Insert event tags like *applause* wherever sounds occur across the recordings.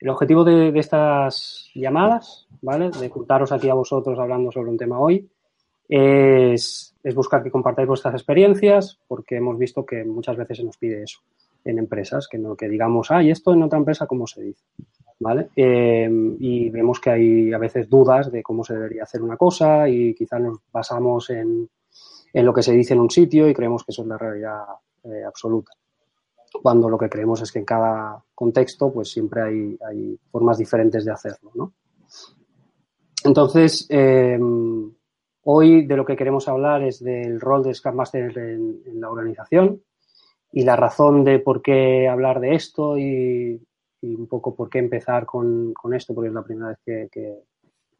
El objetivo de, estas llamadas, ¿vale? De juntaros aquí a vosotros hablando sobre un tema hoy, es, es, buscar que compartáis vuestras experiencias, porque hemos visto que muchas veces se nos pide eso en empresas, que no que digamos, ah, ¿y esto en otra empresa cómo se dice? ¿Vale? Eh, y vemos que hay a veces dudas de cómo se debería hacer una cosa y quizás nos basamos en, en lo que se dice en un sitio y creemos que eso es la realidad eh, absoluta cuando lo que creemos es que en cada contexto pues siempre hay, hay formas diferentes de hacerlo, ¿no? Entonces, eh, hoy de lo que queremos hablar es del rol de Scrum Master en, en, la organización y la razón de por qué hablar de esto y, y un poco por qué empezar con, con, esto, porque es la primera vez que, que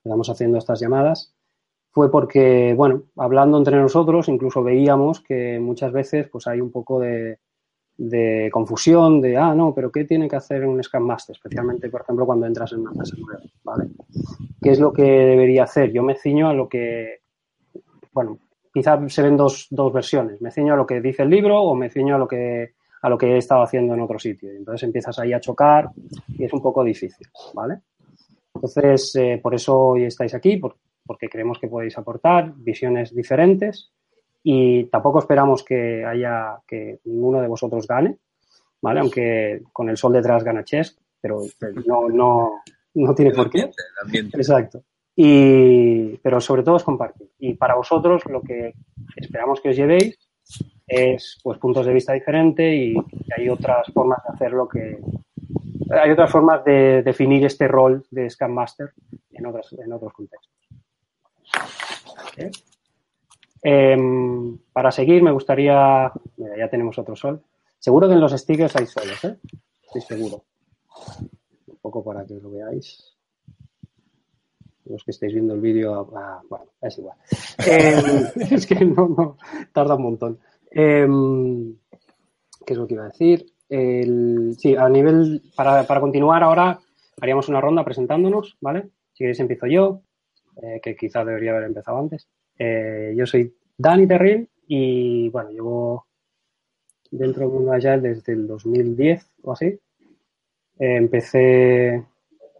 estamos haciendo estas llamadas, fue porque, bueno, hablando entre nosotros, incluso veíamos que muchas veces pues hay un poco de, de confusión, de, ah, no, pero ¿qué tiene que hacer un Scrum Master? Especialmente, por ejemplo, cuando entras en una empresa nueva, ¿vale? ¿Qué es lo que debería hacer? Yo me ciño a lo que, bueno, quizá se ven dos, dos versiones. Me ciño a lo que dice el libro o me ciño a lo que, a lo que he estado haciendo en otro sitio. Entonces empiezas ahí a chocar y es un poco difícil, ¿vale? Entonces, eh, por eso hoy estáis aquí, por, porque creemos que podéis aportar visiones diferentes y tampoco esperamos que haya que ninguno de vosotros gane, ¿vale? Aunque con el sol detrás gana Chess, pero no, no, no tiene por qué. Exacto. Y, pero sobre todo es compartir. Y para vosotros lo que esperamos que os llevéis es pues puntos de vista diferentes y, y hay otras formas de hacerlo que hay otras formas de definir este rol de Scam Master en otros, en otros contextos. ¿Okay? Eh, para seguir, me gustaría. Mira, ya tenemos otro sol. Seguro que en los stickers hay soles, ¿eh? Estoy seguro. Un poco para que lo veáis. Los que estáis viendo el vídeo, ah, bueno, es igual. Eh, *laughs* es que no, no, tarda un montón. Eh, ¿Qué es lo que iba a decir? Sí, a nivel. Para, para, continuar ahora, haríamos una ronda presentándonos, ¿vale? Si queréis, empiezo yo, eh, que quizá debería haber empezado antes. Eh, yo soy Dani Terril y bueno, llevo dentro del mundo Agile desde el 2010 o así. Eh, empecé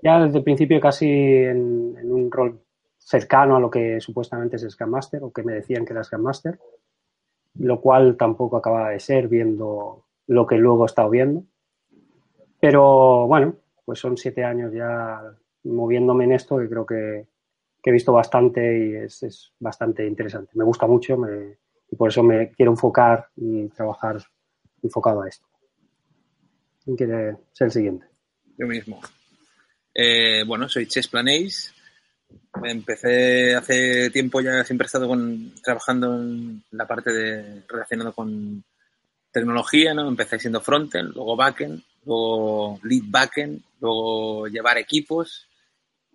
ya desde el principio casi en, un rol cercano a lo que supuestamente es Scrum Master o que me decían que era Scrum Master, lo cual tampoco acaba de ser viendo lo que luego he estado viendo. Pero bueno, pues son siete años ya moviéndome en esto que creo que, que he visto bastante y es, es bastante interesante. Me gusta mucho y por eso me quiero enfocar y trabajar enfocado a esto. ¿Quién quiere ser el siguiente? Yo mismo. Eh, bueno, soy Ches Planéis. Empecé hace tiempo ya, siempre he estado con, trabajando en la parte de relacionado con tecnología, ¿no? Empecé siendo frontend, luego backend, luego lead backend, luego llevar equipos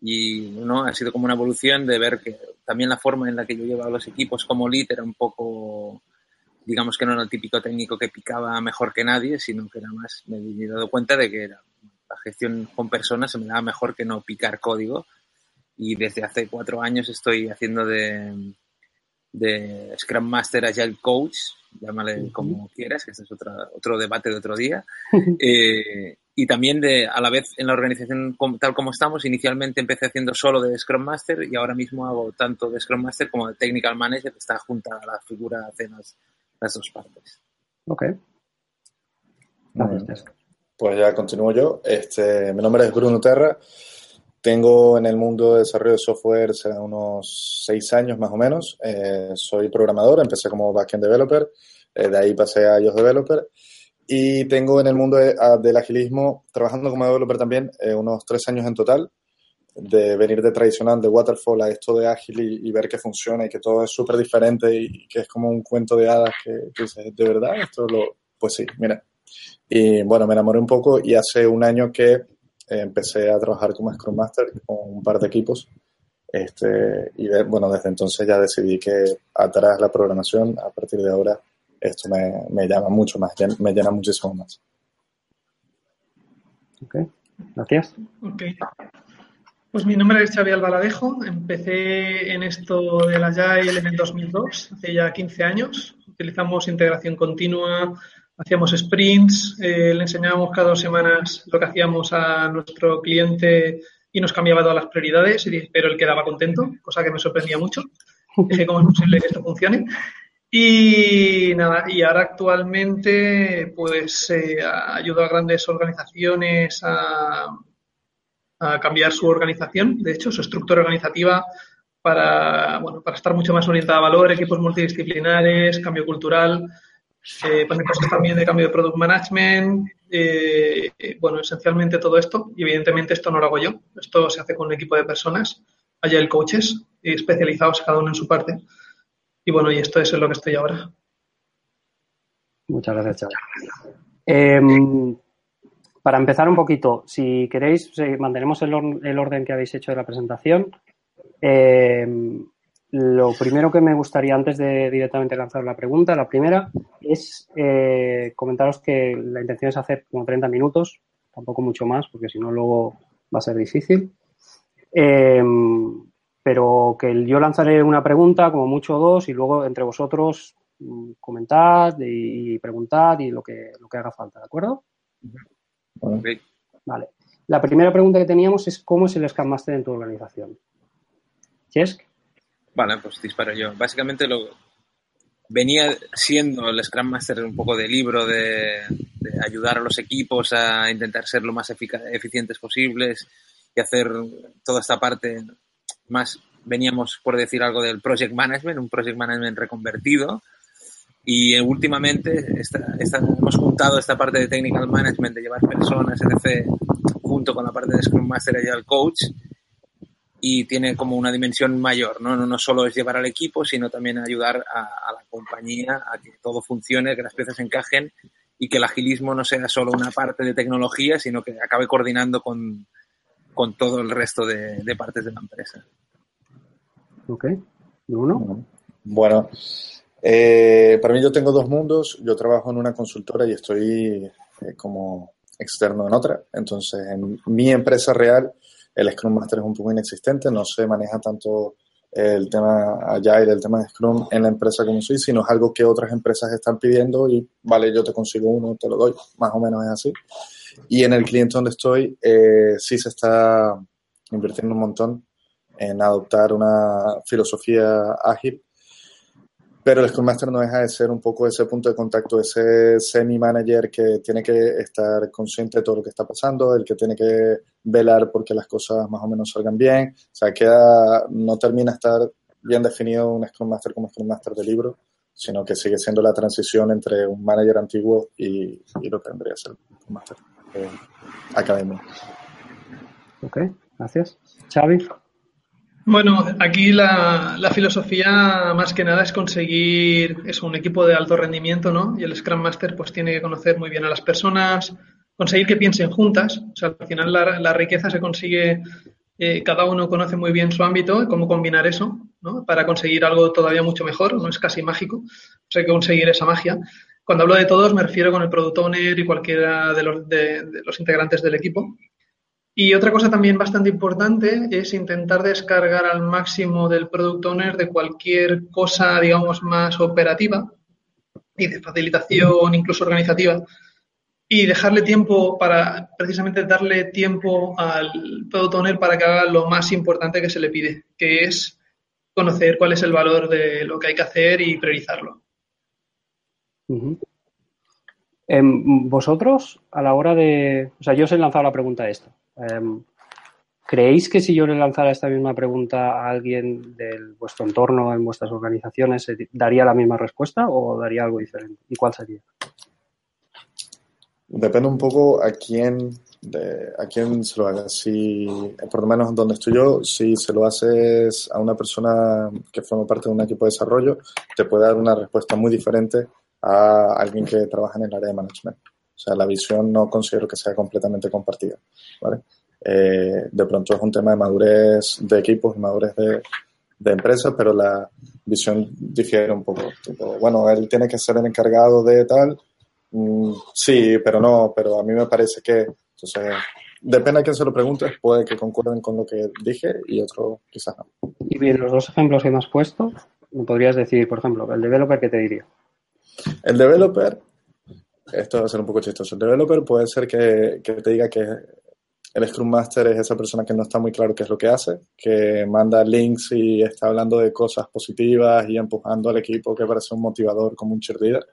y no ha sido como una evolución de ver que también la forma en la que yo llevaba los equipos como lead era un poco digamos que no era el típico técnico que picaba mejor que nadie sino que era más me he dado cuenta de que era, la gestión con personas se me daba mejor que no picar código. Y desde hace cuatro años estoy haciendo de, de Scrum Master Agile Coach llámale como quieras que este es otra, otro debate de otro día. *laughs* Eh, y también de, a la vez en la organización tal como estamos, inicialmente empecé haciendo solo de Scrum Master y ahora mismo hago tanto de Scrum Master como de Technical Manager, que está junta a la figura de las, las dos partes. Ok. Gracias. Pues ya continúo yo. Este, mi nombre es Bruno Terra. Tengo en el mundo de desarrollo de software unos seis años más o menos. Eh, soy programador, empecé como backend developer, eh, de ahí pasé a iOS developer y tengo en el mundo de, del agilismo, trabajando como developer también, eh, unos tres años en total, de venir de tradicional, de waterfall a esto de ágil y, ver que funciona y que todo es súper diferente y que es como un cuento de hadas que, que ¿de verdad? Esto lo... Pues sí, mira, Y bueno, me enamoré un poco y hace un año que eh, empecé a trabajar como Scrum Master con un par de equipos. Este, y bueno, desde entonces ya decidí que atrás la programación, a partir de ahora, esto me, me llama mucho más, me llena muchísimo más. Ok, gracias. Ok. Pues mi nombre es Xavi Albaladejo. Empecé en esto del Agile en el 2002, hace ya 15 años. Utilizamos integración continua, hacíamos sprints, eh, le enseñábamos cada dos semanas lo que hacíamos a nuestro cliente y nos cambiaba todas las prioridades, pero él quedaba contento, cosa que me sorprendía mucho. Dije, ¿cómo es posible que esto funcione? Y nada, y ahora actualmente pues eh, ayudo a grandes organizaciones a a cambiar su organización, de hecho, su estructura organizativa para, bueno, para estar mucho más orientada a valor, equipos multidisciplinares, cambio cultural, eh, cosas también de cambio de product management, eh, bueno, esencialmente todo esto, y evidentemente esto no lo hago yo, esto se hace con un equipo de personas, allá el coaches, especializados cada uno en su parte, y bueno, y esto es lo que estoy ahora. Muchas gracias. Em, para empezar un poquito, si queréis, mantenemos el, orden que habéis hecho de la presentación. Eh, lo primero que me gustaría, antes de directamente lanzar la pregunta, la primera, es eh, comentaros que la intención es hacer como 30 minutos, tampoco mucho más, porque si no luego va a ser difícil. Eh, pero que yo lanzaré una pregunta, como mucho dos, y luego entre vosotros mm, comentad y, preguntad y lo que, lo que haga falta, ¿de acuerdo? Vale. La primera pregunta que teníamos es cómo es el Scrum Master en tu organización. ¿Chesk? Vale, pues disparo yo. Básicamente lo venía siendo el Scrum Master un poco de libro de, ayudar a los equipos a intentar ser lo más eficientes posibles y hacer toda esta parte más veníamos por decir algo del project management, un project management reconvertido, y eh, últimamente hemos juntado esta parte de technical management, de llevar personas, etc., junto con la parte de Scrum Master y el coach, y tiene como una dimensión mayor, ¿no? No, solo es llevar al equipo, sino también ayudar a, la compañía a que todo funcione, que las piezas encajen y que el agilismo no sea solo una parte de tecnología, sino que acabe coordinando con, con todo el resto de, de partes de la empresa. Ok. ¿Uno? Bueno, eh, para mí yo tengo dos mundos. Yo trabajo en una consultora y estoy eh, como externo en otra. Entonces, en mi empresa real, el Scrum Master es un poco inexistente. No se maneja tanto el tema Agile, el tema de Scrum en la empresa como soy, sino es algo que otras empresas están pidiendo y, vale, yo te consigo uno, te lo doy. Más o menos es así. Y en el cliente donde estoy, eh, sí se está invirtiendo un montón en adoptar una filosofía ágil pero el Scrum Master no deja de ser un poco ese punto de contacto, ese semi-manager que tiene que estar consciente de todo lo que está pasando, el que tiene que velar porque las cosas más o menos salgan bien. O sea, queda, no termina estar bien definido un Scrum Master como Scrum Master de libro, sino que sigue siendo la transición entre un manager antiguo y, lo que tendría que ser un Master eh, académico. Ok, gracias. Xavi. Bueno, aquí la, filosofía más que nada es conseguir es un equipo de alto rendimiento, ¿no? Y el Scrum Master pues tiene que conocer muy bien a las personas, conseguir que piensen juntas. O sea, al final la, riqueza se consigue, eh, cada uno conoce muy bien su ámbito y cómo combinar eso, ¿no? Para conseguir algo todavía mucho mejor, no es casi mágico, o sea, hay que conseguir esa magia. Cuando hablo de todos me refiero con el Product Owner y cualquiera de los, integrantes del equipo. Y otra cosa también bastante importante es intentar descargar al máximo del product owner de cualquier cosa, digamos, más operativa y de facilitación, incluso organizativa, y dejarle tiempo para, precisamente darle tiempo al product owner para que haga lo más importante que se le pide, que es conocer cuál es el valor de lo que hay que hacer y priorizarlo. Em, vosotros, a la hora de. O sea, yo os he lanzado la pregunta esta. Em, ¿Creéis que si yo le lanzara esta misma pregunta a alguien de vuestro entorno, en vuestras organizaciones, daría la misma respuesta o daría algo diferente? ¿Y cuál sería? Depende un poco a quién, a quién se lo haga. Si, por lo menos donde estoy yo, si se lo haces a una persona que forma parte de un equipo de desarrollo, te puede dar una respuesta muy diferente a alguien que trabaja en el área de management. O sea, la visión no considero que sea completamente compartida, ¿vale? Eh, de pronto es un tema de madurez de equipos madurez de, de empresas, pero la visión difiere un poco. bueno, él tiene que ser el encargado de tal. Mm, sí, pero no, pero a mí me parece que, entonces, depende a quién se lo pregunte, puede que concuerden con lo que dije y otro quizás no. Y bien, los dos ejemplos que me has puesto, ¿me podrías decir, por ejemplo, el developer, ¿qué te diría? El developer, esto va a ser un poco chistoso, el developer puede ser que, te diga que el Scrum Master es esa persona que no está muy claro qué es lo que hace, que manda links y está hablando de cosas positivas y empujando al equipo que parece un motivador como un cheerleader,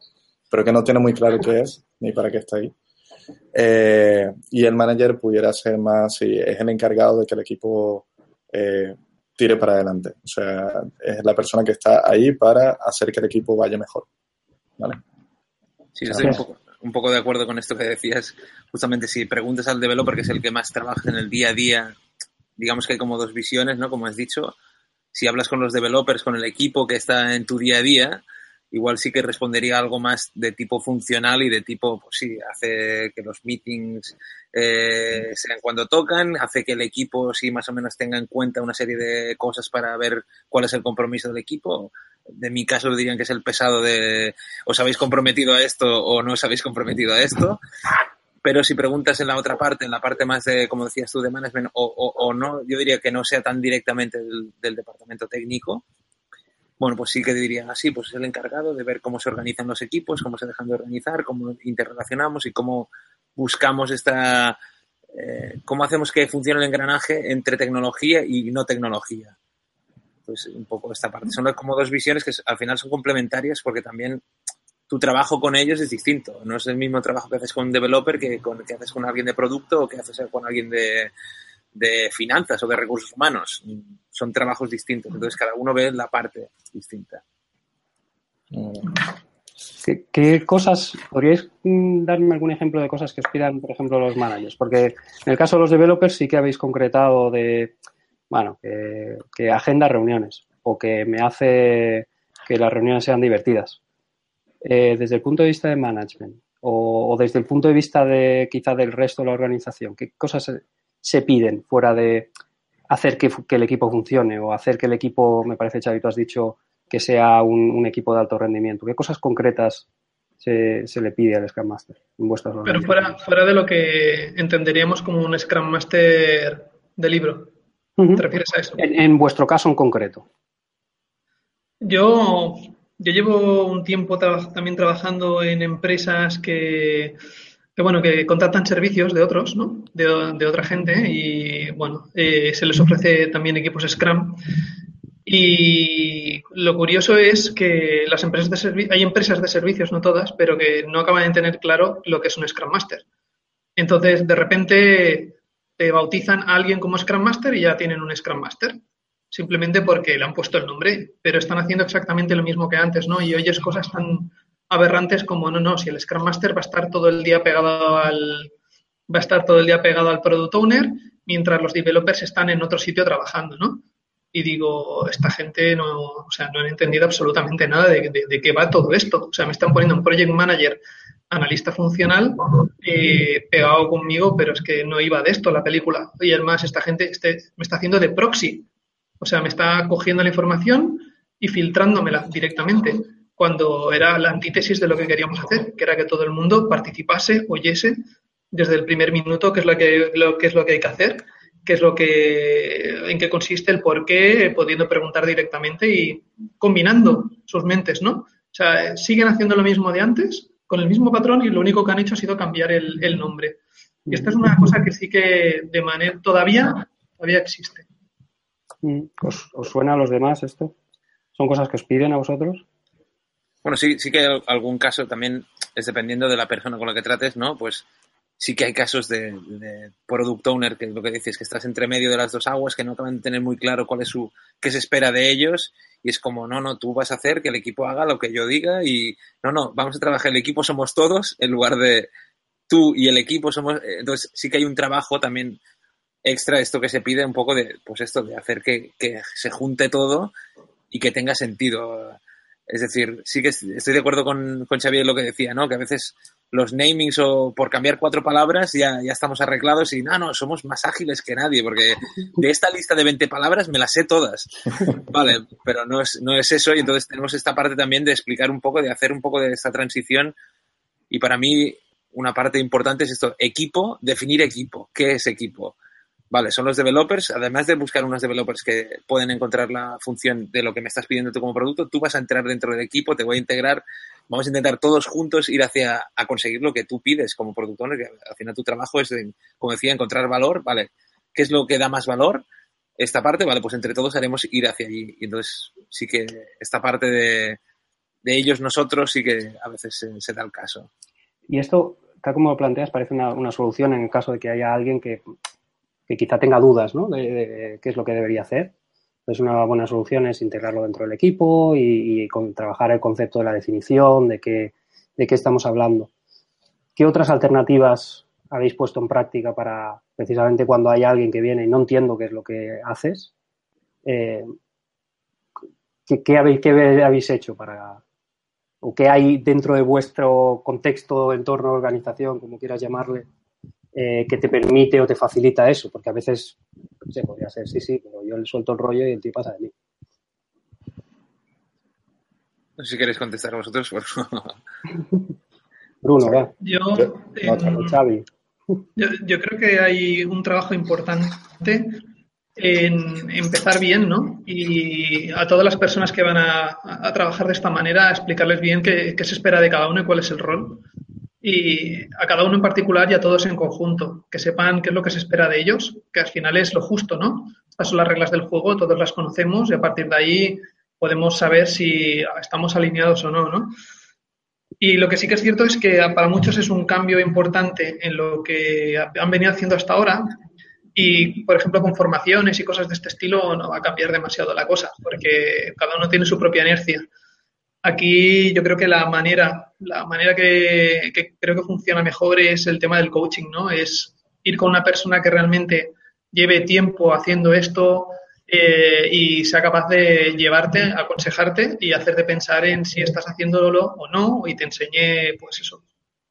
pero que no tiene muy claro qué es ni para qué está ahí. Eh, y el manager pudiera ser más, si es el encargado de que el equipo eh, tire para adelante. O sea, es la persona que está ahí para hacer que el equipo vaya mejor. ¿Vale? Sí, estoy un poco, un poco de acuerdo con esto que decías. Justamente si preguntas al developer, que es el que más trabaja en el día a día, digamos que hay como dos visiones, ¿no? Como has dicho, si hablas con los developers, con el equipo que está en tu día a día, igual sí que respondería algo más de tipo funcional y de tipo, pues sí, hace que los meetings eh, sean cuando tocan, hace que el equipo sí más o menos tenga en cuenta una serie de cosas para ver cuál es el compromiso del equipo. De mi caso dirían que es el pesado de os habéis comprometido a esto o no os habéis comprometido a esto. Pero si preguntas en la otra parte, en la parte más de, como decías tú, de management, o, o, no, yo diría que no sea tan directamente del departamento técnico, bueno, pues sí que diría así, pues es el encargado de ver cómo se organizan los equipos, cómo se dejan de organizar, cómo interrelacionamos y cómo buscamos esta, eh, cómo hacemos que funcione el engranaje entre tecnología y no tecnología. Pues un poco esta parte. Son como dos visiones que al final son complementarias porque también tu trabajo con ellos es distinto. No es el mismo trabajo que haces con un developer que, con, que haces con alguien de producto o que haces con alguien de, de finanzas o de recursos humanos. Son trabajos distintos, entonces cada uno ve la parte distinta. ¿Qué, cosas, podríais mm, darme algún ejemplo de cosas que os por ejemplo, los managers? Porque en el caso de los developers sí que habéis concretado de, bueno, que, agenda reuniones o que me hace que las reuniones sean divertidas. Eh, desde el punto de vista de management o, o, desde el punto de vista de quizá del resto de la organización, ¿qué cosas se piden fuera de hacer que, el equipo funcione o hacer que el equipo, me parece, Xavi, tú has dicho que sea un, equipo de alto rendimiento? ¿Qué cosas concretas se, le pide al Scrum Master en vuestras Pero fuera, fuera de lo que entenderíamos como un Scrum Master de libro. ¿Te refieres a eso? En, vuestro caso en concreto. Yo, yo llevo un tiempo también trabajando en empresas que que bueno, que contratan servicios de otros, ¿no? De, otra gente y bueno, eh, se les ofrece también equipos Scrum. Y lo curioso es que las empresas de hay empresas de servicios, no todas, pero que no acaban de tener claro lo que es un Scrum Master. Entonces, de repente te bautizan a alguien como Scrum Master y ya tienen un Scrum Master. Simplemente porque le han puesto el nombre, pero están haciendo exactamente lo mismo que antes, ¿no? Y oyes cosas tan, aberrantes como no, no, si el Scrum Master va a estar todo el día pegado al va a estar todo el día pegado al product owner mientras los developers están en otro sitio trabajando, ¿no? Y digo, esta gente no, o sea, no han entendido absolutamente nada de, de, qué va todo esto. O sea, me están poniendo un project manager, analista funcional, eh, pegado conmigo, pero es que no iba de esto la película. Y además, esta gente este, me está haciendo de proxy. O sea, me está cogiendo la información y filtrándomela directamente cuando era la antítesis de lo que queríamos hacer, que era que todo el mundo participase, oyese desde el primer minuto qué es lo que, lo, es lo que hay que hacer, qué es lo que, en qué consiste el por qué, pudiendo preguntar directamente y combinando sus mentes, ¿no? O sea, siguen haciendo lo mismo de antes, con el mismo patrón y lo único que han hecho ha sido cambiar el, nombre. Y esta es una cosa que sí que de manera todavía, todavía existe. Mm, ¿Os, ¿Os suena a los demás esto? ¿Son cosas que os piden a vosotros? Bueno, sí, sí que hay algún caso también, es dependiendo de la persona con la que trates, ¿no? Pues sí que hay casos de, product owner, que lo que dices, que estás entre medio de las dos aguas, que no acaban de tener muy claro cuál es su, qué se espera de ellos, y es como, no, no, tú vas a hacer que el equipo haga lo que yo diga, y no, no, vamos a trabajar, el equipo somos todos, en lugar de tú y el equipo somos, entonces sí que hay un trabajo también extra, esto que se pide un poco de, pues esto, de hacer que, que se junte todo y que tenga sentido. Es decir, sí que estoy de acuerdo con, con Xavier lo que decía, ¿no? Que a veces los namings o por cambiar cuatro palabras ya, ya estamos arreglados y no, no, somos más ágiles que nadie porque de esta lista de 20 palabras me las sé todas. *laughs* Vale, pero no es, no es eso y entonces tenemos esta parte también de explicar un poco, de hacer un poco de esta transición y para mí una parte importante es esto, equipo, definir equipo. ¿Qué es equipo? Vale, son los developers, además de buscar unos developers que pueden encontrar la función de lo que me estás pidiendo tú como producto, tú vas a entrar dentro del equipo, te voy a integrar vamos a intentar todos juntos ir hacia a conseguir lo que tú pides como productor, que al final tu trabajo es, como decía, encontrar valor, ¿vale? ¿Qué es lo que da más valor? Esta parte, vale, pues entre todos haremos ir hacia allí. Y entonces sí que esta parte de, ellos, nosotros, sí que a veces se, da el caso. Y esto, tal como lo planteas, parece una, solución en el caso de que haya alguien que, quizá tenga dudas, ¿no? de qué es lo que debería hacer entonces, una buena solución es integrarlo dentro del equipo y, trabajar el concepto de la definición, de qué, de qué estamos hablando. ¿Qué otras alternativas habéis puesto en práctica para, precisamente cuando hay alguien que viene y no entiendo qué es lo que haces? Eh, ¿qué, habéis, ¿Qué habéis hecho para, o qué hay dentro de vuestro contexto, entorno, organización, como quieras llamarle, eh, que te permite o te facilita eso, porque a veces, no sé, podría ser, sí, sí, pero yo le suelto el rollo y el tío pasa de mí. No sé si queréis contestar vosotros. *laughs* Bruno, va. Yo, yo, creo que hay un trabajo importante en empezar bien, ¿no? Y a todas las personas que van a, trabajar de esta manera, explicarles bien qué, qué, se espera de cada uno y cuál es el rol y a cada uno en particular y a todos en conjunto, que sepan qué es lo que se espera de ellos, que al final es lo justo, ¿no? Estas son las reglas del juego, todos las conocemos y a partir de ahí podemos saber si estamos alineados o no, ¿no? Y lo que sí que es cierto es que para muchos es un cambio importante en lo que han venido haciendo hasta ahora y, por ejemplo, con formaciones y cosas de este estilo no va a cambiar demasiado la cosa, porque cada uno tiene su propia inercia. Aquí yo creo que la manera, la manera que, creo que funciona mejor es el tema del coaching, ¿no? Es ir con una persona que realmente lleve tiempo haciendo esto eh, y sea capaz de llevarte, aconsejarte y hacerte pensar en si estás haciéndolo o no y te enseñe, pues eso,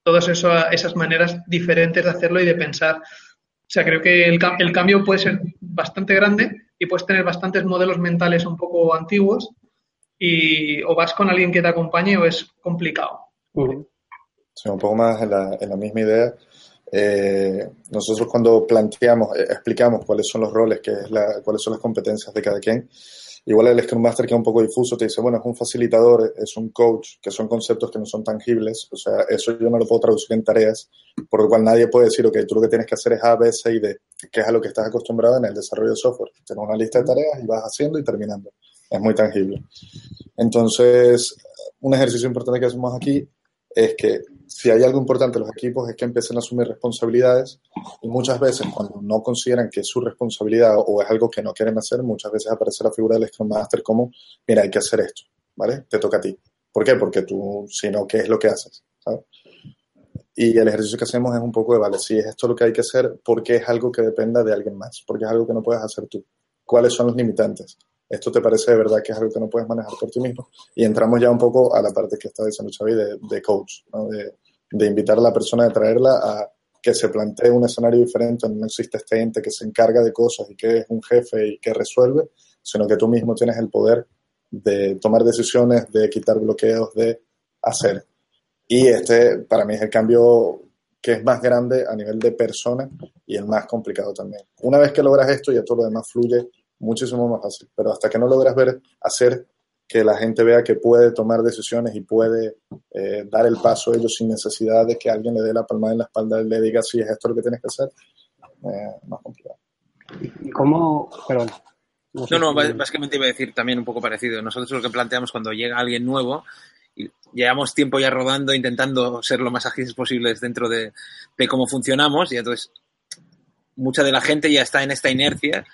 todas esas maneras diferentes de hacerlo y de pensar. O sea, creo que el, el cambio puede ser bastante grande y puedes tener bastantes modelos mentales un poco antiguos y o vas con alguien que te acompañe o es complicado. Sí, un poco más en la, en la misma idea. Eh, nosotros cuando planteamos, eh, explicamos cuáles son los roles, que es la, cuáles son las competencias de cada quien, igual el Scrum Master que es un poco difuso te dice, bueno, es un facilitador, es un coach, que son conceptos que no son tangibles, o sea, eso yo no lo puedo traducir en tareas, por lo cual nadie puede decir, ok, tú lo que tienes que hacer es A, B, C y D, que es a lo que estás acostumbrado en el desarrollo de software. Tienes una lista de tareas y vas haciendo y terminando es muy tangible. Entonces, un ejercicio importante que hacemos aquí es que si hay algo importante en los equipos es que empiecen a asumir responsabilidades y muchas veces cuando no consideran que es su responsabilidad o es algo que no quieren hacer, muchas veces aparece la figura del Scrum Master como, mira, hay que hacer esto, ¿vale? Te toca a ti. ¿Por qué? Porque tú, si no, ¿qué es lo que haces? Y el ejercicio que hacemos es un poco de, vale, si es esto lo que hay que hacer, ¿por qué es algo que dependa de alguien más? Porque es algo que no puedes hacer tú. ¿Cuáles son los limitantes? Esto te parece de verdad que es algo que no puedes manejar por ti mismo. Y entramos ya un poco a la parte que está diciendo Xavi de, coach, de, invitar a la persona, de traerla a que se plantee un escenario diferente, no existe este ente que se encarga de cosas y que es un jefe y que resuelve, sino que tú mismo tienes el poder de tomar decisiones, de quitar bloqueos, de hacer. Y este para mí es el cambio que es más grande a nivel de persona y el más complicado también. Una vez que logras esto, ya todo lo demás fluye muchísimo más fácil. Pero hasta que no logras ver, hacer que la gente vea que puede tomar decisiones y puede eh, dar el paso a ellos sin necesidad de que alguien le dé la palma en la espalda y le diga si es esto lo que tienes que hacer, eh, más complicado. ¿Y cómo, perdón? No, no, básicamente iba a decir también un poco parecido. Nosotros lo que planteamos cuando llega alguien nuevo y llevamos tiempo ya rodando, intentando ser lo más ágiles posibles dentro de, de cómo funcionamos y entonces mucha de la gente ya está en esta inercia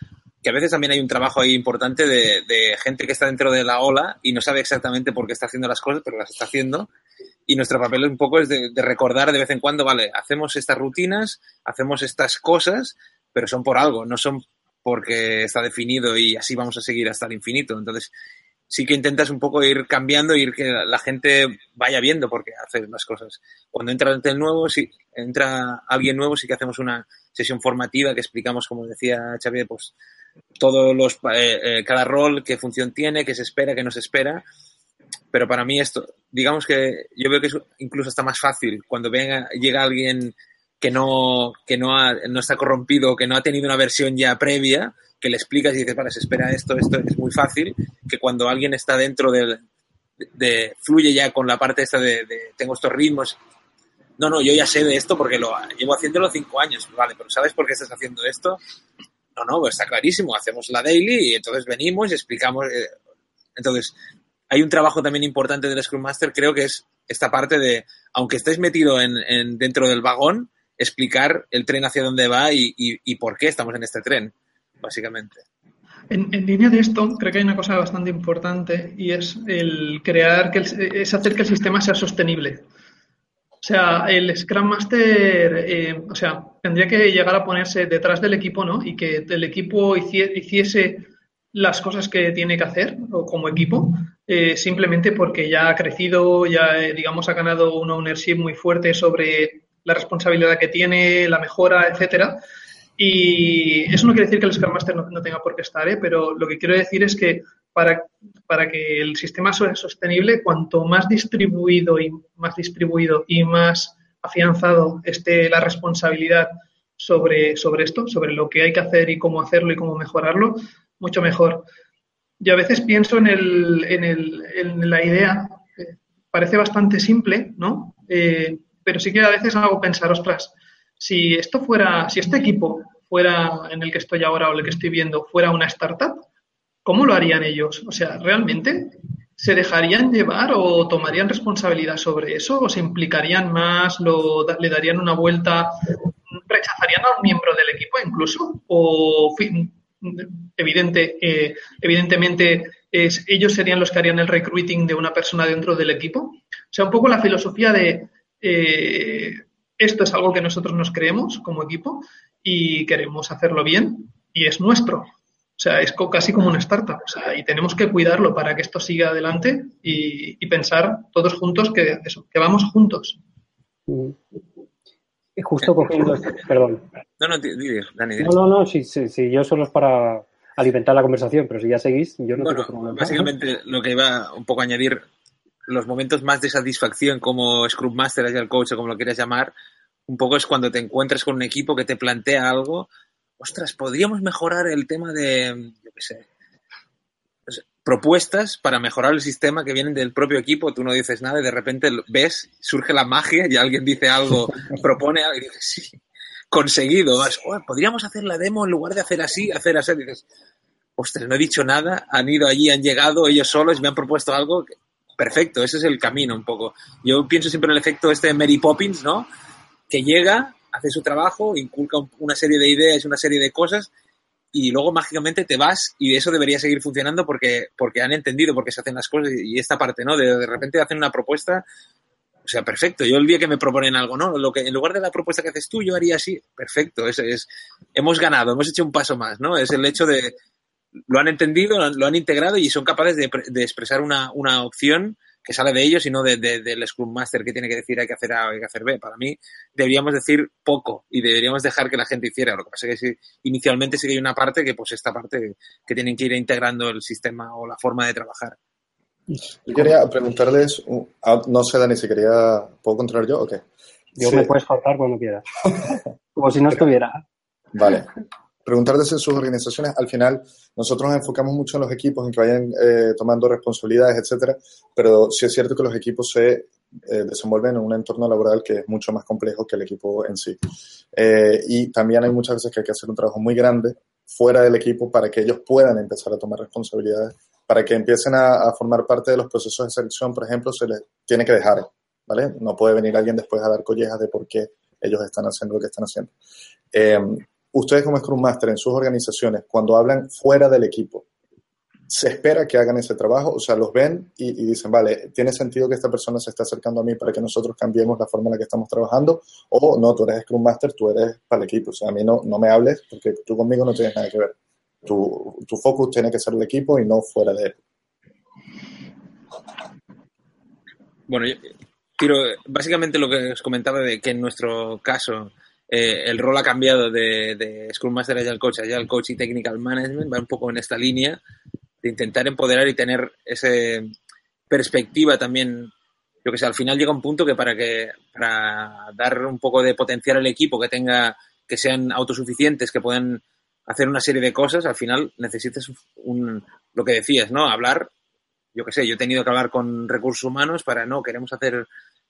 que a veces también hay un trabajo ahí importante de, gente que está dentro de la ola y no sabe exactamente por qué está haciendo las cosas, pero las está haciendo. Y nuestro papel un poco es de, recordar de vez en cuando, vale, hacemos estas rutinas, hacemos estas cosas, pero son por algo, no son porque está definido y así vamos a seguir hasta el infinito. Entonces, sí que intentas un poco ir cambiando, ir que la gente vaya viendo por qué haces las cosas. Cuando entra el nuevo, si entra alguien nuevo, sí que hacemos una sesión formativa que explicamos, como decía Xavier, pues todos los, eh, eh, cada rol, qué función tiene, qué se espera, qué no se espera. Pero para mí esto, digamos que yo veo que incluso está más fácil cuando venga, llega alguien que no, que no, no está corrompido, que no ha tenido una versión ya previa, que le explicas y dices, vale, se espera esto, esto es muy fácil, que cuando alguien está dentro del, de, fluye ya con la parte esta de, tengo estos ritmos. No, no, yo ya sé de esto porque lo llevo haciéndolo cinco años. Vale, pero ¿sabes por qué estás haciendo esto? No, no, está clarísimo. Hacemos la daily y entonces venimos y explicamos. Eh, entonces, hay un trabajo también importante del Scrum Master, creo que es esta parte de, aunque estés metido en, dentro del vagón, explicar el tren hacia dónde va y, por qué estamos en este tren básicamente. En, línea de esto, creo que hay una cosa bastante importante y es el crear, que es hacer que el sistema sea sostenible. O sea, el Scrum Master, eh, o sea, tendría que llegar a ponerse detrás del equipo, ¿no? Y que el equipo hiciese las cosas que tiene que hacer o como equipo, eh, simplemente porque ya ha crecido, ya, eh, digamos, ha ganado una ownership muy fuerte sobre la responsabilidad que tiene, la mejora, etcétera. Y eso no quiere decir que el Scrum Master no, tenga por qué estar, ¿eh? pero lo que quiero decir es que para, para que el sistema sea sostenible, cuanto más distribuido y más distribuido y más afianzado esté la responsabilidad sobre, sobre esto, sobre lo que hay que hacer y cómo hacerlo y cómo mejorarlo, mucho mejor. Yo a veces pienso en, el, en, el, en la idea, parece bastante simple, ¿no? Eh, pero sí que a veces hago pensar, ostras, si esto fuera, si este equipo fuera en el que estoy ahora o el que estoy viendo fuera una startup, ¿cómo lo harían ellos? O sea, ¿realmente se dejarían llevar o tomarían responsabilidad sobre eso o se implicarían más, lo, le darían una vuelta, rechazarían a un miembro del equipo incluso o evidente, eh, evidentemente es, ellos serían los que harían el recruiting de una persona dentro del equipo. O sea, un poco la filosofía de eh, esto es algo que nosotros nos creemos como equipo y queremos hacerlo bien y es nuestro. O sea, es casi como una startup. O sea, y tenemos que cuidarlo para que esto siga adelante y, pensar todos juntos que, eso, que vamos juntos. Mm. Y justo cogiendo, perdón. No, no, Dani, No, no, no, sí, sí, yo solo es para alimentar la conversación, pero si ya seguís, yo no bueno, Básicamente lo que iba un poco a añadir los momentos más de satisfacción como Scrum Master, el Coach o como lo quieras llamar, un poco es cuando te encuentras con un equipo que te plantea algo, ostras, podríamos mejorar el tema de, yo qué sé, pues, propuestas para mejorar el sistema que vienen del propio equipo, tú no dices nada y de repente ves, surge la magia y alguien dice algo, *laughs* propone algo y dices, sí, conseguido, podríamos hacer la demo en lugar de hacer así, hacer así, y dices, ostras, no he dicho nada, han ido allí, han llegado ellos solos, me han propuesto algo, perfecto, ese es el camino un poco. Yo pienso siempre en el efecto este de Mary Poppins, ¿no? Que llega, hace su trabajo, inculca una serie de ideas, una serie de cosas y luego mágicamente te vas y eso debería seguir funcionando porque, porque han entendido por qué se hacen las cosas y esta parte, ¿no? De, de repente hacen una propuesta, o sea, perfecto. Yo el día que me proponen algo, ¿no? Lo que, en lugar de la propuesta que haces tú, yo haría así, perfecto. Es, es, hemos ganado, hemos hecho un paso más, ¿no? Es el hecho de, lo han entendido, lo han, integrado y son capaces de, expresar una, opción que sale de ellos y no de, del Scrum Master que tiene que decir hay que hacer A o hay que hacer B. Para mí deberíamos decir poco y deberíamos dejar que la gente hiciera. Lo que pasa es que inicialmente sí que hay una parte que pues esta parte que tienen que ir integrando el sistema o la forma de trabajar. Yo quería preguntarles, no sé Dani si quería, ¿puedo controlar yo o qué? Yo me puedes cortar cuando quieras. Como si no estuviera. Vale preguntarles en sus organizaciones, al final nosotros nos enfocamos mucho en los equipos, en que vayan eh, tomando responsabilidades, etcétera, pero sí es cierto que los equipos se eh, desenvuelven en un entorno laboral que es mucho más complejo que el equipo en sí. Eh, y también hay muchas veces que hay que hacer un trabajo muy grande fuera del equipo para que ellos puedan empezar a tomar responsabilidades, para que empiecen a, a formar parte de los procesos de selección, por ejemplo, se les tiene que dejar, ¿vale? No puede venir alguien después a dar collejas de por qué ellos están haciendo lo que están haciendo ustedes como Scrum Master en sus organizaciones, cuando hablan fuera del equipo, ¿se espera que hagan ese trabajo? O sea, los ven y, dicen, vale, ¿tiene sentido que esta persona se esté acercando a mí para que nosotros cambiemos la forma en la que estamos trabajando? O no, tú eres Scrum Master, tú eres para el equipo. O sea, a mí no, no me hables porque tú conmigo no tienes nada que ver. Tu, tu focus tiene que ser el equipo y no fuera de él. Bueno, yo, básicamente lo que os comentaba de que en nuestro caso eh, el rol ha cambiado de, de Scrum Master Agile Coach. A Agile Coach y Technical Management, va un poco en esta línea de intentar empoderar y tener esa perspectiva también. Yo que sé, al final llega un punto que para que para dar un poco de potencial al equipo, que tenga que sean autosuficientes, que puedan hacer una serie de cosas, al final necesitas un, lo que decías, ¿no? Hablar, yo que sé, yo he tenido que hablar con recursos humanos para, no, queremos hacer,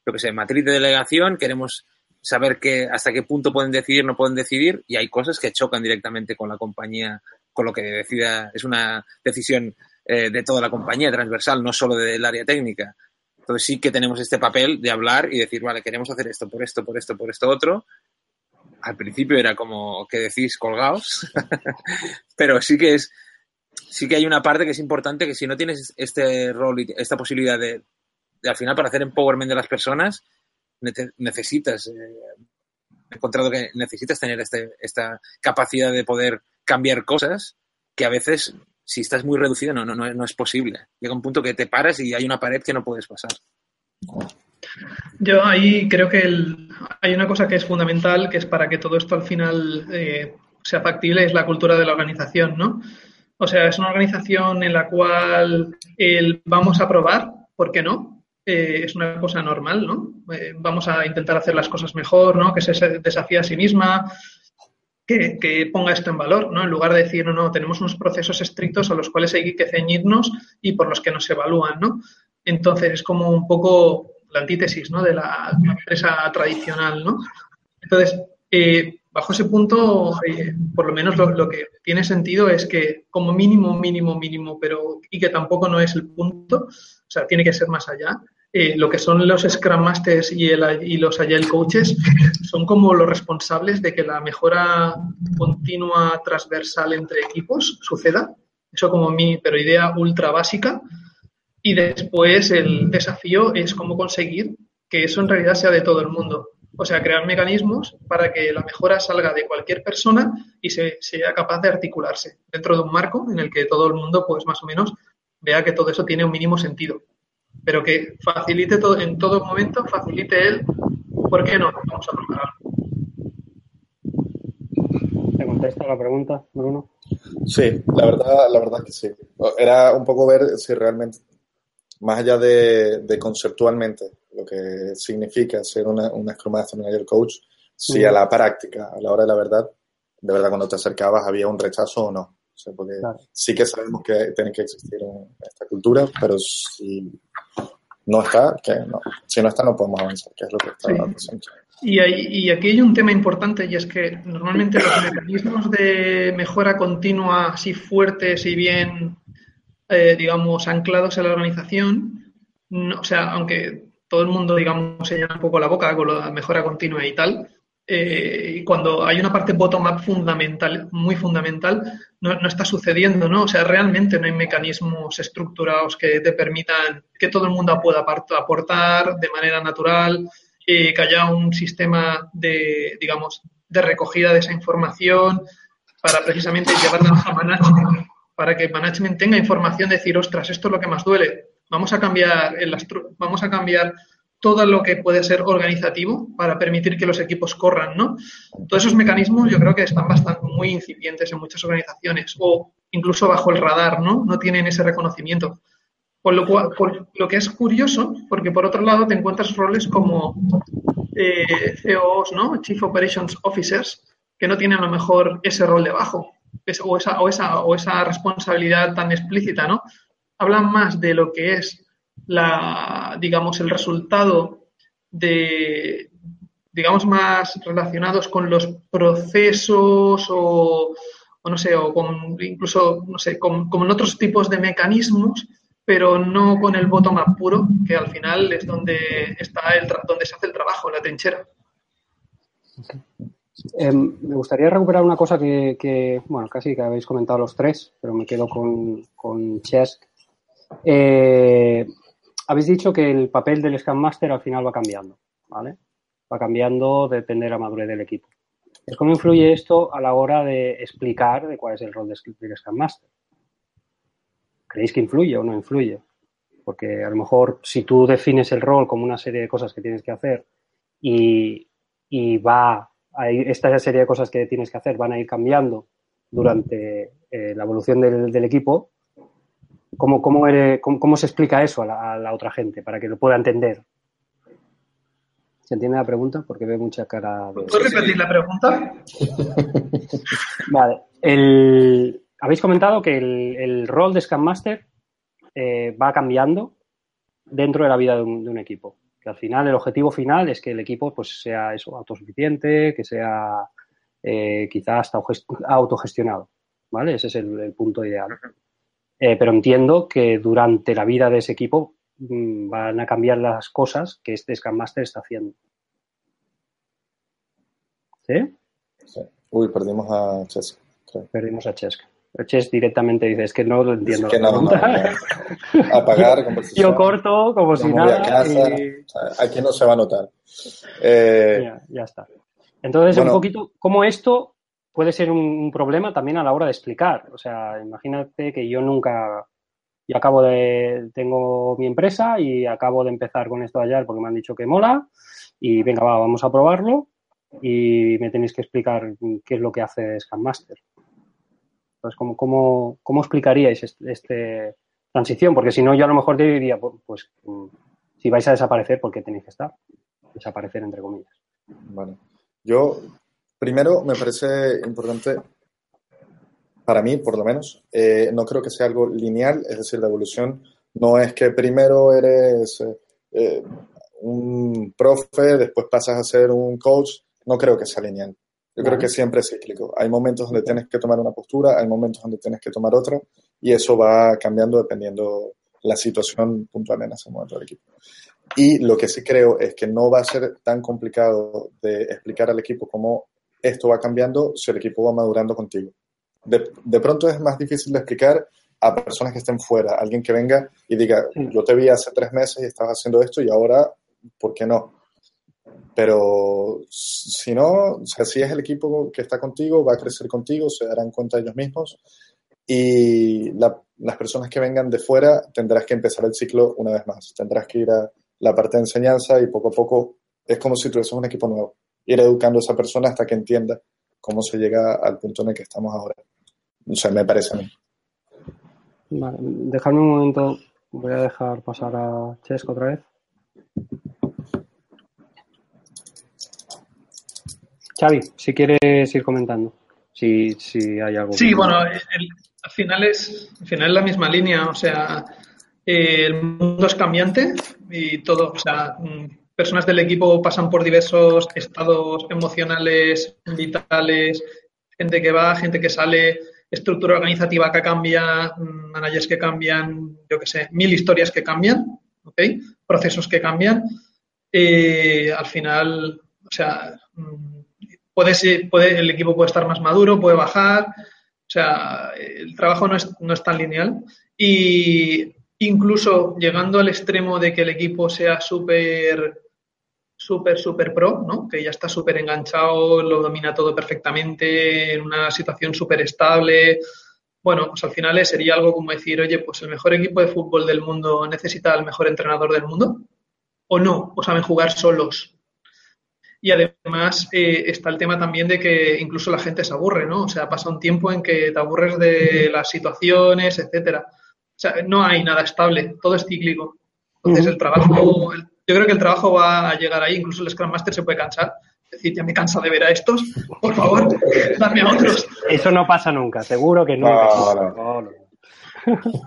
yo que sé, matriz de delegación, queremos saber que hasta qué punto pueden decidir, no pueden decidir, y hay cosas que chocan directamente con la compañía, con lo que decida, es una decisión eh, de toda la compañía transversal, no solo del área técnica. Entonces sí que tenemos este papel de hablar y decir, vale, queremos hacer esto, por esto, por esto, por esto otro. Al principio era como que decís colgaos, *laughs* pero sí que es, sí que hay una parte que es importante que si no tienes este rol esta posibilidad de, al final para hacer empowerment de las personas, necesitas, eh, he encontrado que necesitas tener este, esta capacidad de poder cambiar cosas que a veces si estás muy reducido, no, no, no, es posible. Llega un punto que te paras y hay una pared que no puedes pasar. Yo ahí creo que hay una cosa que es fundamental, que es para que todo esto al final eh, sea factible, es la cultura de la organización, ¿no? O sea, es una organización en la cual el vamos a probar, ¿por qué no? Eh, es una cosa normal, ¿no? Eh, vamos a intentar hacer las cosas mejor, ¿no? Que se desafía a sí misma, que, ponga esto en valor, ¿no? En lugar de decir, no, no, tenemos unos procesos estrictos a los cuales hay que ceñirnos y por los que nos evalúan, ¿no? Entonces es como un poco la antítesis, ¿no? De la, empresa tradicional, ¿no? Entonces, eh, bajo ese punto, por lo menos lo, que tiene sentido es que como mínimo, mínimo, mínimo, pero y que tampoco no es el punto, o sea, tiene que ser más allá, eh, lo que son los Scrum Masters y, el, y los Agile Coaches son como los responsables de que la mejora continua transversal entre equipos suceda. Eso como mi, pero idea ultra básica. Y después el desafío es cómo conseguir que eso en realidad sea de todo el mundo. O sea, crear mecanismos para que la mejora salga de cualquier persona y se, sea capaz de articularse dentro de un marco en el que todo el mundo, pues más o menos, vea que todo eso tiene un mínimo sentido pero que facilite todo, en todo momento, facilite él, ¿por qué no? Vamos a probar ¿Te contesta la pregunta, Bruno? Sí, la verdad, la verdad que sí. Era un poco ver si realmente, más allá de, conceptualmente, lo que significa ser una, una Scrum Master Manager Coach, si a la práctica, a la hora de la verdad, de verdad cuando te acercabas había un rechazo o no. Porque sí que sabemos que tiene que existir esta cultura, pero si no está, que no. Si no está, no podemos avanzar, que es lo que está Y, y aquí hay un tema importante y es que normalmente los mecanismos de mejora continua así fuertes y bien, eh, digamos, anclados en la organización, o sea, aunque todo el mundo, digamos, se llena un poco la boca con la mejora continua y tal, eh, cuando hay una parte bottom-up fundamental, muy fundamental, no, no, está sucediendo, ¿no? O sea, realmente no hay mecanismos estructurados que te permitan que todo el mundo pueda aportar de manera natural, eh, que haya un sistema de, digamos, de recogida de esa información para precisamente llevarla a management, para que management tenga información de decir, ostras, esto es lo que más duele, vamos a cambiar, el, vamos a cambiar todo lo que puede ser organizativo para permitir que los equipos corran, ¿no? Todos esos mecanismos yo creo que están bastante muy incipientes en muchas organizaciones o incluso bajo el radar, ¿no? No tienen ese reconocimiento. Por lo, cual, lo que es curioso, porque por otro lado te encuentras roles como eh, CEOs, ¿no? Chief Operations Officers, que no tienen a lo mejor ese rol debajo o, esa, o, esa, o esa responsabilidad tan explícita, ¿no? Hablan más de lo que es la, digamos, el resultado de, digamos, más relacionados con los procesos o, no sé, o con incluso, no sé, con, otros tipos de mecanismos, pero no con el bottom-up puro, que al final es donde está el donde se hace el trabajo, la trinchera. Em, me gustaría recuperar una cosa que, bueno, casi que habéis comentado los tres, pero me quedo con, con Chesk. Eh, habéis dicho que el papel del Scrum Master al final va cambiando, ¿vale? Va cambiando, depende de la madurez del equipo. ¿Cómo influye esto a la hora de explicar de cuál es el rol del Scrum Master? ¿Creéis que influye o no influye? Porque a lo mejor si tú defines el rol como una serie de cosas que tienes que hacer y, va, a ir, esta serie de cosas que tienes que hacer van a ir cambiando durante eh, la evolución del equipo, ¿cómo, cómo, eres, cómo, cómo, se explica eso a la, a la otra gente para que lo pueda entender? ¿Se entiende la pregunta? Porque veo mucha cara de... ¿Puedes repetir la pregunta? *laughs* vale. El, habéis comentado que el, el, rol de Scrum Master eh, va cambiando dentro de la vida de un, de un, equipo. Que al final, el objetivo final es que el equipo pues, sea eso, autosuficiente, que sea eh, quizás hasta autogestionado. ¿Vale? Ese es el, el punto ideal. Eh, pero entiendo que durante la vida de ese equipo Mm, van a cambiar las cosas que este Scrum Master está haciendo. ¿Sí? sí. Uy, perdimos a Chesk. Perdimos a Chesk. Chesk directamente dice, es que no lo entiendo. Es que no, no, no, Apagar *laughs* Yo corto como si nada. Casa, y... Aquí no se va a notar. Eh... Ya, ya, está. Entonces, bueno, un poquito, ¿cómo esto puede ser un, problema también a la hora de explicar? O sea, imagínate que yo nunca y acabo de, tengo mi empresa y acabo de empezar con esto ayer porque me han dicho que mola y venga, va, vamos a probarlo y me tenéis que explicar qué es lo que hace Scam Master. Entonces, ¿cómo, cómo, cómo explicaríais este, este, transición? Porque si no, yo a lo mejor te diría, pues, pues, si vais a desaparecer, ¿por qué tenéis que estar? Desaparecer, entre comillas. Vale. Yo, primero, me parece importante para mí, por lo menos, eh, no creo que sea algo lineal, es decir, la evolución no es que primero eres eh, un profe, después pasas a ser un coach, no creo que sea lineal. Yo creo que siempre es cíclico. Hay momentos donde tienes que tomar una postura, hay momentos donde tienes que tomar otra, y eso va cambiando dependiendo la situación puntual en ese momento del equipo. Y lo que sí creo es que no va a ser tan complicado de explicar al equipo cómo esto va cambiando si el equipo va madurando contigo. De, de, pronto es más difícil de explicar a personas que estén fuera, alguien que venga y diga, yo te vi hace tres meses y estabas haciendo esto y ahora, ¿por qué no? Pero si no, o sea, si es el equipo que está contigo, va a crecer contigo, se darán cuenta ellos mismos y la, las personas que vengan de fuera tendrás que empezar el ciclo una vez más, tendrás que ir a la parte de enseñanza y poco a poco es como si tuvieses un equipo nuevo, ir educando a esa persona hasta que entienda cómo se llega al punto en el que estamos ahora. O sea, me parece a mí. Vale, dejadme un momento, voy a dejar pasar a Chesco otra vez. Xavi, si quieres ir comentando, si, si hay algo. Sí, bueno, el, al, final es, al final es la misma línea, o sea, eh, el mundo es cambiante y todo, o sea, personas del equipo pasan por diversos estados emocionales, vitales, gente que va, gente que sale, estructura organizativa que cambia, managers que cambian, yo qué sé, mil historias que cambian, ¿ok? Procesos que cambian. Eh, al final, o sea, puede, ser, puede, el equipo puede estar más maduro, puede bajar, o sea, el trabajo no es, no es tan lineal. Y incluso llegando al extremo de que el equipo sea súper súper, súper pro, ¿no? que ya está súper enganchado, lo domina todo perfectamente, en una situación súper estable. Bueno, pues al final sería algo como decir, oye, pues el mejor equipo de fútbol del mundo necesita al mejor entrenador del mundo, o no, o saben jugar solos. Y además eh, está el tema también de que incluso la gente se aburre, ¿no? O sea, pasa un tiempo en que te aburres de las situaciones, etcétera. O sea, no hay nada estable, todo es cíclico. Entonces el trabajo, el, yo creo que el trabajo va a llegar ahí, incluso el Scrum Master se puede cansar. Es decir, ya me cansa de ver a estos, por favor, *laughs* dame a otros. Eso no pasa nunca, seguro que nunca. No, no, no.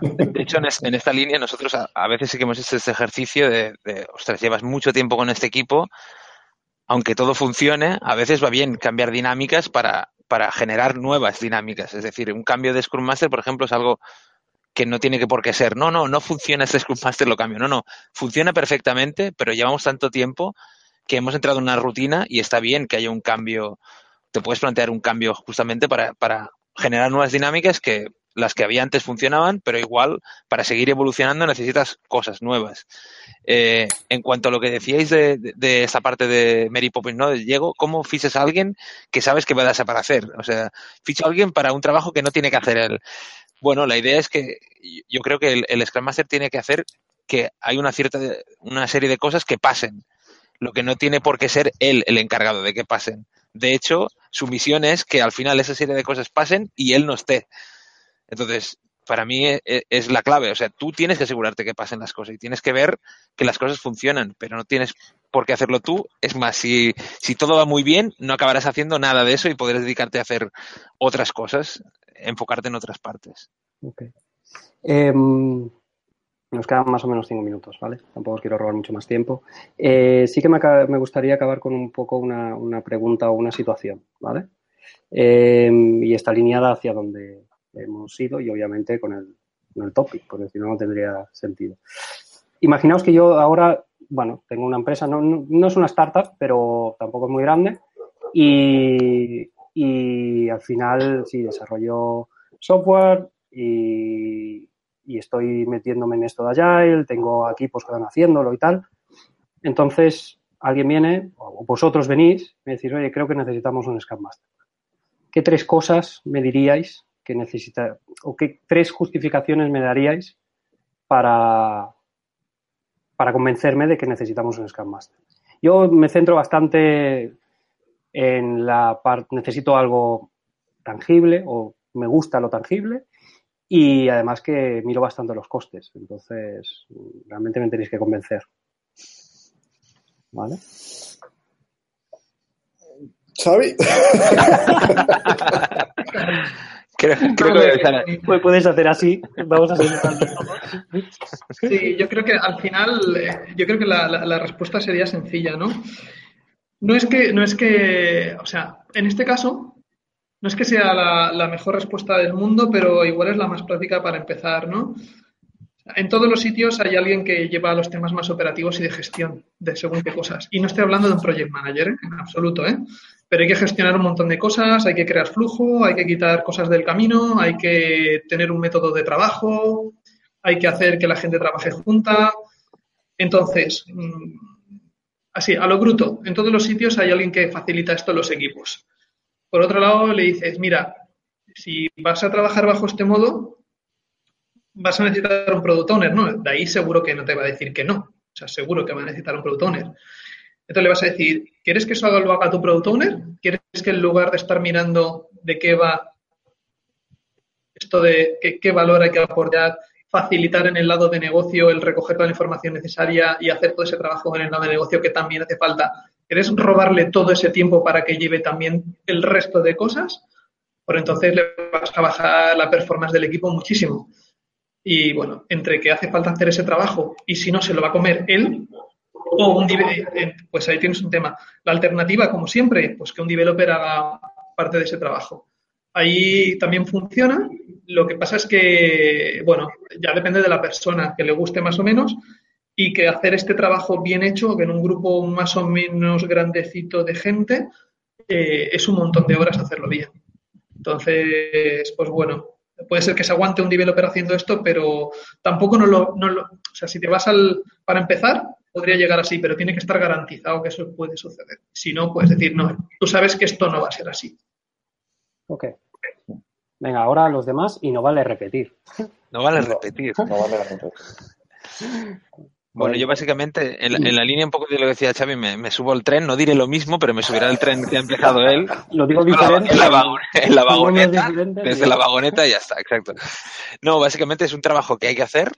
De hecho, en, esta línea nosotros a, a, veces sí que hemos hecho este ejercicio de, de, ostras, llevas mucho tiempo con este equipo, aunque todo funcione, a veces va bien cambiar dinámicas para, para generar nuevas dinámicas. Es decir, un cambio de Scrum Master, por ejemplo, es algo que no tiene que por qué ser, no, no, no funciona este Scrum Master, lo cambio. No, no, funciona perfectamente, pero llevamos tanto tiempo que hemos entrado en una rutina y está bien que haya un cambio. Te puedes plantear un cambio justamente para, para generar nuevas dinámicas que las que había antes funcionaban, pero igual para seguir evolucionando necesitas cosas nuevas. Eh, en cuanto a lo que decíais de, de, de esta parte de Mary Poppins, ¿no? Diego, ¿cómo fichas a alguien que sabes que va a desaparecer? O sea, ficha a alguien para un trabajo que no tiene que hacer él. Bueno, la idea es que yo creo que el, el Scrum Master tiene que hacer que hay una cierta, una serie de cosas que pasen. Lo que no tiene por qué ser él el encargado de que pasen. De hecho, su misión es que al final esa serie de cosas pasen y él no esté. Entonces, para mí e, e, es, la clave. O sea, tú tienes que asegurarte que pasen las cosas y tienes que ver que las cosas funcionan, pero no tienes por qué hacerlo tú. Es más, si, si todo va muy bien, no acabarás haciendo nada de eso y podrás dedicarte a hacer otras cosas, enfocarte en otras partes. Em, nos quedan más o menos cinco minutos, ¿vale? Tampoco os quiero robar mucho más tiempo. Eh, sí que me, gustaría acabar con un poco una, pregunta o una situación, ¿vale? Em, y está alineada hacia donde hemos ido y obviamente con el, con el topic, porque si no, no tendría sentido. Imaginaos que yo ahora, bueno, tengo una empresa, no, es una startup, pero tampoco es muy grande y, al final sí desarrollo software y, y estoy metiéndome en esto de Agile, tengo equipos que van haciéndolo y tal. Entonces, alguien viene, o vosotros venís, me decís, oye, creo que necesitamos un Scrum Master. ¿Qué tres cosas me diríais que necesita, o qué tres justificaciones me daríais para, para convencerme de que necesitamos un Scrum Master? Yo me centro bastante en la parte, necesito algo tangible o me gusta lo tangible y además que miro bastante los costes. Entonces, realmente me tenéis que convencer. ¿Vale? Xavi. *laughs* creo, que puedes hacer así. Vamos a seguir. Sí, yo creo que al final, eh, yo creo que la, la, respuesta sería sencilla, ¿no? No es que, no es que, o sea, en este caso, no es que sea la, mejor respuesta del mundo, pero igual es la más práctica para empezar, ¿no? En todos los sitios hay alguien que lleva los temas más operativos y de gestión de según qué cosas. Y no estoy hablando de un project manager, ¿eh? en absoluto, ¿eh? Pero hay que gestionar un montón de cosas, hay que crear flujo, hay que quitar cosas del camino, hay que tener un método de trabajo, hay que hacer que la gente trabaje junta. Entonces, mm, así, a lo bruto, en todos los sitios hay alguien que facilita esto a los equipos. Por otro lado, le dices, mira, si vas a trabajar bajo este modo, vas a necesitar un product owner, ¿no? De ahí seguro que no te va a decir que no. O sea, seguro que va a necesitar un product owner. Entonces le vas a decir, ¿quieres que eso lo haga tu product owner? ¿Quieres que en lugar de estar mirando de qué va esto de qué, qué valor hay que aportar, facilitar en el lado de negocio el recoger toda la información necesaria y hacer todo ese trabajo en el lado de negocio que también hace falta, ¿Quieres robarle todo ese tiempo para que lleve también el resto de cosas? Por entonces le vas a bajar la performance del equipo muchísimo. Y bueno, entre que hace falta hacer ese trabajo y si no se lo va a comer él, o un eh, pues ahí tienes un tema. La alternativa, como siempre, pues que un developer haga parte de ese trabajo. Ahí también funciona. Lo que pasa es que, bueno, ya depende de la persona que le guste más o menos y que hacer este trabajo bien hecho, que en un grupo más o menos grandecito de gente, eh, es un montón de horas hacerlo bien. Entonces, pues bueno, puede ser que se aguante un developer haciendo esto, pero tampoco no lo, no lo, o sea, si te vas al, para empezar, podría llegar así, pero tiene que estar garantizado que eso puede suceder. Si no, puedes decir, no, tú sabes que esto no va a ser así. Ok. Venga, ahora los demás y no vale repetir. No vale repetir. *laughs* No vale repetir. Bueno, yo básicamente, en la, línea un poco de lo que decía Xavi, me, subo al tren, no diré lo mismo, pero me subirá el tren que ha empezado él. *laughs* Lo digo diferente. En la, vagoneta, desde la vagoneta y ya está, exacto. No, básicamente es un trabajo que hay que hacer,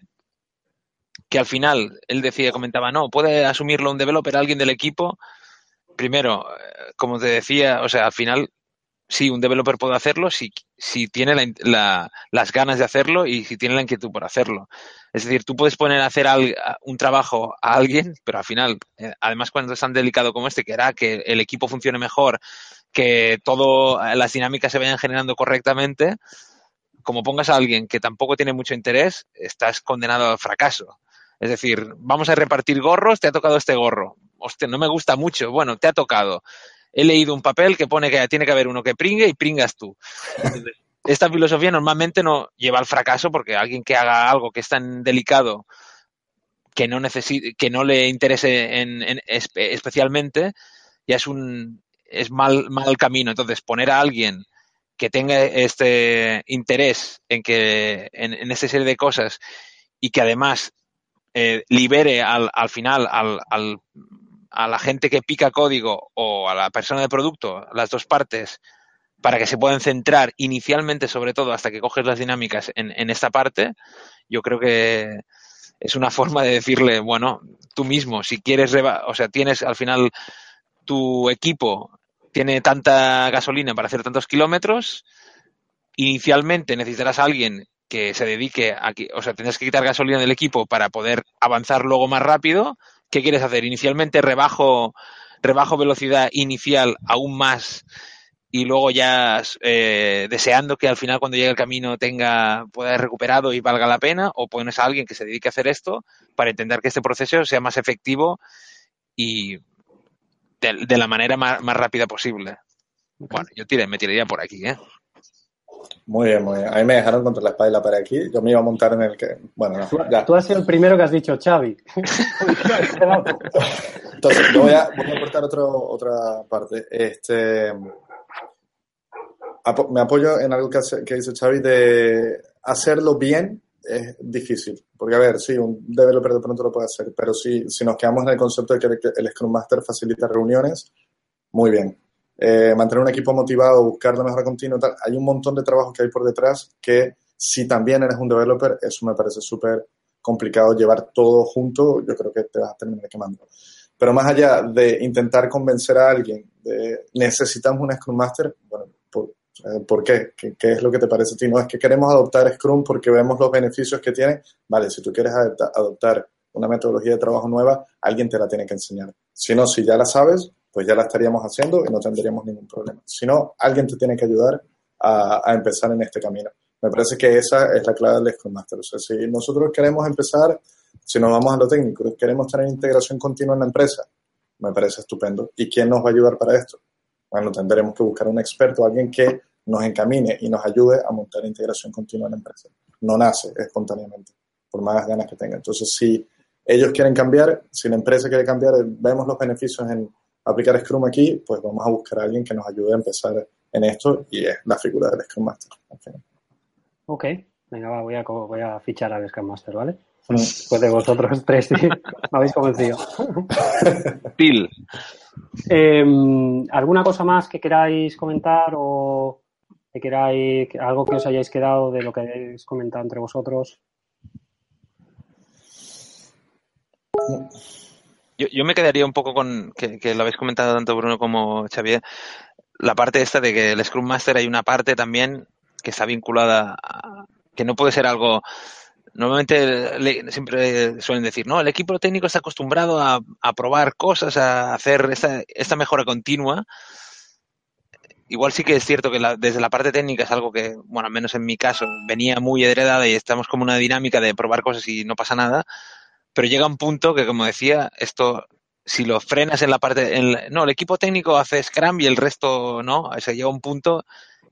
que al final, él decía, comentaba, no, puede asumirlo un developer, alguien del equipo. Primero, eh, como te decía, o sea, al final sí, un developer puede hacerlo si, si tiene las ganas de hacerlo y si tiene la inquietud por hacerlo. Es decir, tú puedes poner a hacer un trabajo a alguien, pero al final, eh, además cuando es tan delicado como este, que hará que el equipo funcione mejor, que todas las dinámicas se vayan generando correctamente, como pongas a alguien que tampoco tiene mucho interés, estás condenado al fracaso. Es decir, vamos a repartir gorros, te ha tocado este gorro. Hostia, no me gusta mucho. Bueno, te ha tocado he leído un papel que pone que tiene que haber uno que pringue y pringas tú. esta filosofía normalmente no lleva al fracaso porque alguien que haga algo que es tan delicado que no necesite, que no le interese en, especialmente, ya es un es mal, mal camino. Entonces, poner a alguien que tenga este interés en que en, en esta serie de cosas y que además eh, libere al, al final al, al, a la gente que pica código o a la persona de producto, las dos partes, para que se puedan centrar inicialmente, sobre todo, hasta que coges las dinámicas en, en esta parte, yo creo que es una forma de decirle, bueno, tú mismo, si quieres, o sea, tienes al final tu equipo tiene tanta gasolina para hacer tantos kilómetros, inicialmente necesitarás a alguien que se dedique a, o sea, tendrás que quitar gasolina del equipo para poder avanzar luego más rápido. ¿Qué quieres hacer? Inicialmente rebajo, rebajo velocidad inicial aún más y luego ya eh, deseando que al final cuando llegue el camino tenga pueda haber recuperado y valga la pena o pones a alguien que se dedique a hacer esto para entender que este proceso sea más efectivo y de, de la manera más, más, rápida posible. Bueno, yo tiré, me tiraría por aquí, ¿eh? Muy bien, muy bien. A mí me dejaron contra la espalda para aquí. Yo me iba a montar en el que. Bueno, no, ya. tú has sido el primero que has dicho Xavi. *laughs* Entonces, yo voy a, voy a aportar otro, otra parte. Este, me apoyo en algo que, hace, que dice Xavi de hacerlo bien es difícil. Porque, a ver, sí, un developer de pronto lo puede hacer, pero si, si nos quedamos en el concepto de que el Scrum Master facilita reuniones, muy bien. Eh, mantener un equipo motivado, buscar la mejora continua, tal. Hay un montón de trabajos que hay por detrás que si también eres un developer, eso me parece súper complicado llevar todo junto, yo creo que te vas a terminar quemando. Pero más allá de intentar convencer a alguien de necesitamos un Scrum Master, bueno, por, eh, ¿por qué? qué? ¿Qué es lo que te parece a ti? No es que queremos adoptar Scrum porque vemos los beneficios que tiene. Vale, si tú quieres adoptar una metodología de trabajo nueva, alguien te la tiene que enseñar. Si no, si ya la sabes, pues ya la estaríamos haciendo y no tendríamos ningún problema. Si no, alguien te tiene que ayudar a, a, empezar en este camino. Me parece que esa es la clave del Scrum Master. O sea, si nosotros queremos empezar, si nos vamos a lo técnico, queremos tener integración continua en la empresa, me parece estupendo. ¿Y quién nos va a ayudar para esto? Bueno, tendremos que buscar un experto, alguien que nos encamine y nos ayude a montar integración continua en la empresa. No nace espontáneamente, por más ganas que tenga. Entonces, si ellos quieren cambiar, si la empresa quiere cambiar, vemos los beneficios en aplicar Scrum aquí, pues vamos a buscar a alguien que nos ayude a empezar en esto y es la figura del Scrum Master. Ok, venga, va, voy, a, voy a fichar al Scrum Master, ¿vale? Después de vosotros tres, sí, *laughs* me habéis convencido. *laughs* Bill. Eh, ¿Alguna cosa más que queráis comentar o que queráis, algo que os hayáis quedado de lo que habéis comentado entre vosotros? Yo, yo, me quedaría un poco con, que, lo habéis comentado tanto Bruno como Xavier, la parte esta de que el Scrum Master hay una parte también que está vinculada a, que no puede ser algo normalmente siempre suelen decir, no, el equipo técnico está acostumbrado a, a probar cosas, a hacer esta, esta, mejora continua. Igual sí que es cierto que la, desde la parte técnica es algo que, bueno, al menos en mi caso, venía muy heredada y estamos como una dinámica de probar cosas y no pasa nada, pero llega un punto que, como decía, esto, si lo frenas en la parte, en, no, el equipo técnico hace Scrum y el resto no, o sea, llega un punto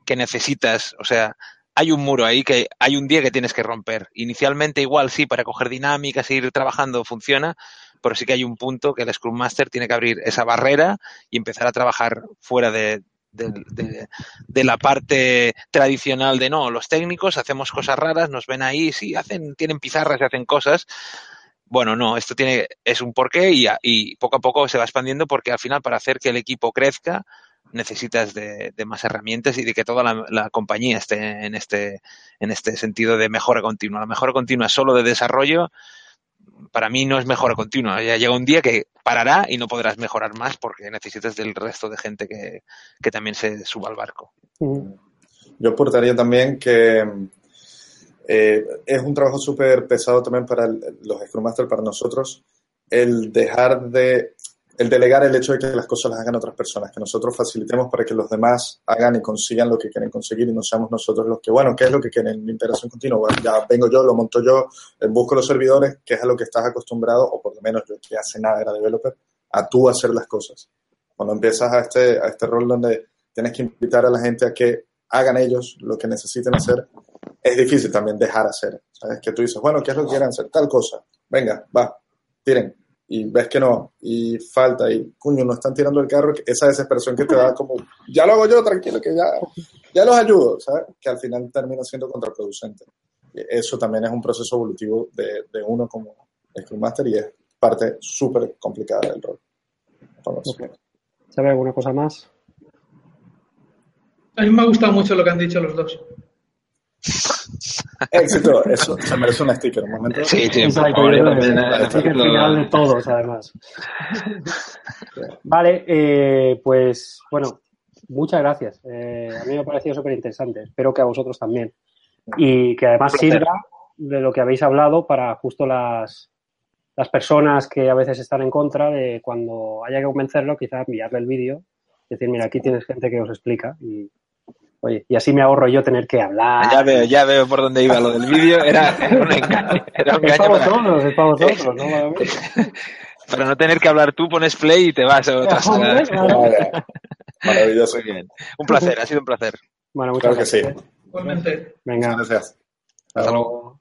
que necesitas, o sea, hay un muro ahí que hay un día que tienes que romper. Inicialmente igual sí, para coger dinámicas e ir trabajando funciona, pero sí que hay un punto que el Scrum Master tiene que abrir esa barrera y empezar a trabajar fuera de, de, la parte tradicional de no, los técnicos hacemos cosas raras, nos ven ahí, sí, hacen, tienen pizarras y hacen cosas. Bueno, no, esto tiene, es un porqué y, poco a poco se va expandiendo porque al final para hacer que el equipo crezca, necesitas de, de, más herramientas y de que toda la, la, compañía esté en este, en este sentido de mejora continua. La mejora continua solo de desarrollo, para mí no es mejora continua. Ya llega un día que parará y no podrás mejorar más porque necesitas del resto de gente que, que también se suba al barco. Yo aportaría también que eh, es un trabajo súper pesado también para los Scrum Master, para nosotros, el dejar de el delegar el hecho de que las cosas las hagan otras personas, que nosotros facilitemos para que los demás hagan y consigan lo que quieren conseguir y no seamos nosotros los que, bueno, ¿qué es lo que quieren? Integración continua. Bueno, ya vengo yo, lo monto yo, busco los servidores, que es a lo que estás acostumbrado, o por lo menos yo que hace nada era developer, a tú hacer las cosas. Cuando empiezas a este, a este rol donde tienes que invitar a la gente a que hagan ellos lo que necesiten hacer, es difícil también dejar hacer. ¿Sabes? Que tú dices, bueno, ¿qué es lo que quieren hacer? Tal cosa. Venga, va, tiren y ves que no, y falta, y cuño, no están tirando el carro, esa desesperación que te da como, ya lo hago yo, tranquilo, que ya, ya los ayudo, ¿sabes? Que al final termina siendo contraproducente. Eso también es un proceso evolutivo de, de uno como, Scrum Master y es parte súper complicada del rol. ¿Sabe alguna cosa más? A mí me ha gustado mucho lo que han dicho los dos. *laughs* Éxito, eso se merece un sticker, un momento. Sí, sí, Es por el favor, yo también, eh, sticker final de todos, además. Vale, eh, pues bueno, muchas gracias. Eh, a mí me ha parecido súper interesante. Espero que a vosotros también. Y que además sirva de lo que habéis hablado para justo las, las personas que a veces están en contra de cuando haya que convencerlo, quizás enviarle el vídeo, decir, mira, aquí tienes gente que os explica y, oye, y así me ahorro yo tener que hablar. Ya veo, ya veo por dónde iba lo del vídeo. Era, era un engaño. Era un Es para vosotros, es para vosotros, ¿no? Para *laughs* mí. para no tener que hablar tú, pones play y te vas a *laughs* otra sala. Claro. Vale. Maravilloso. Muy bien. Un placer, ha sido un placer. Bueno, muchas Claro que sí. gracias. Igualmente. Venga, Gracias. Hasta luego.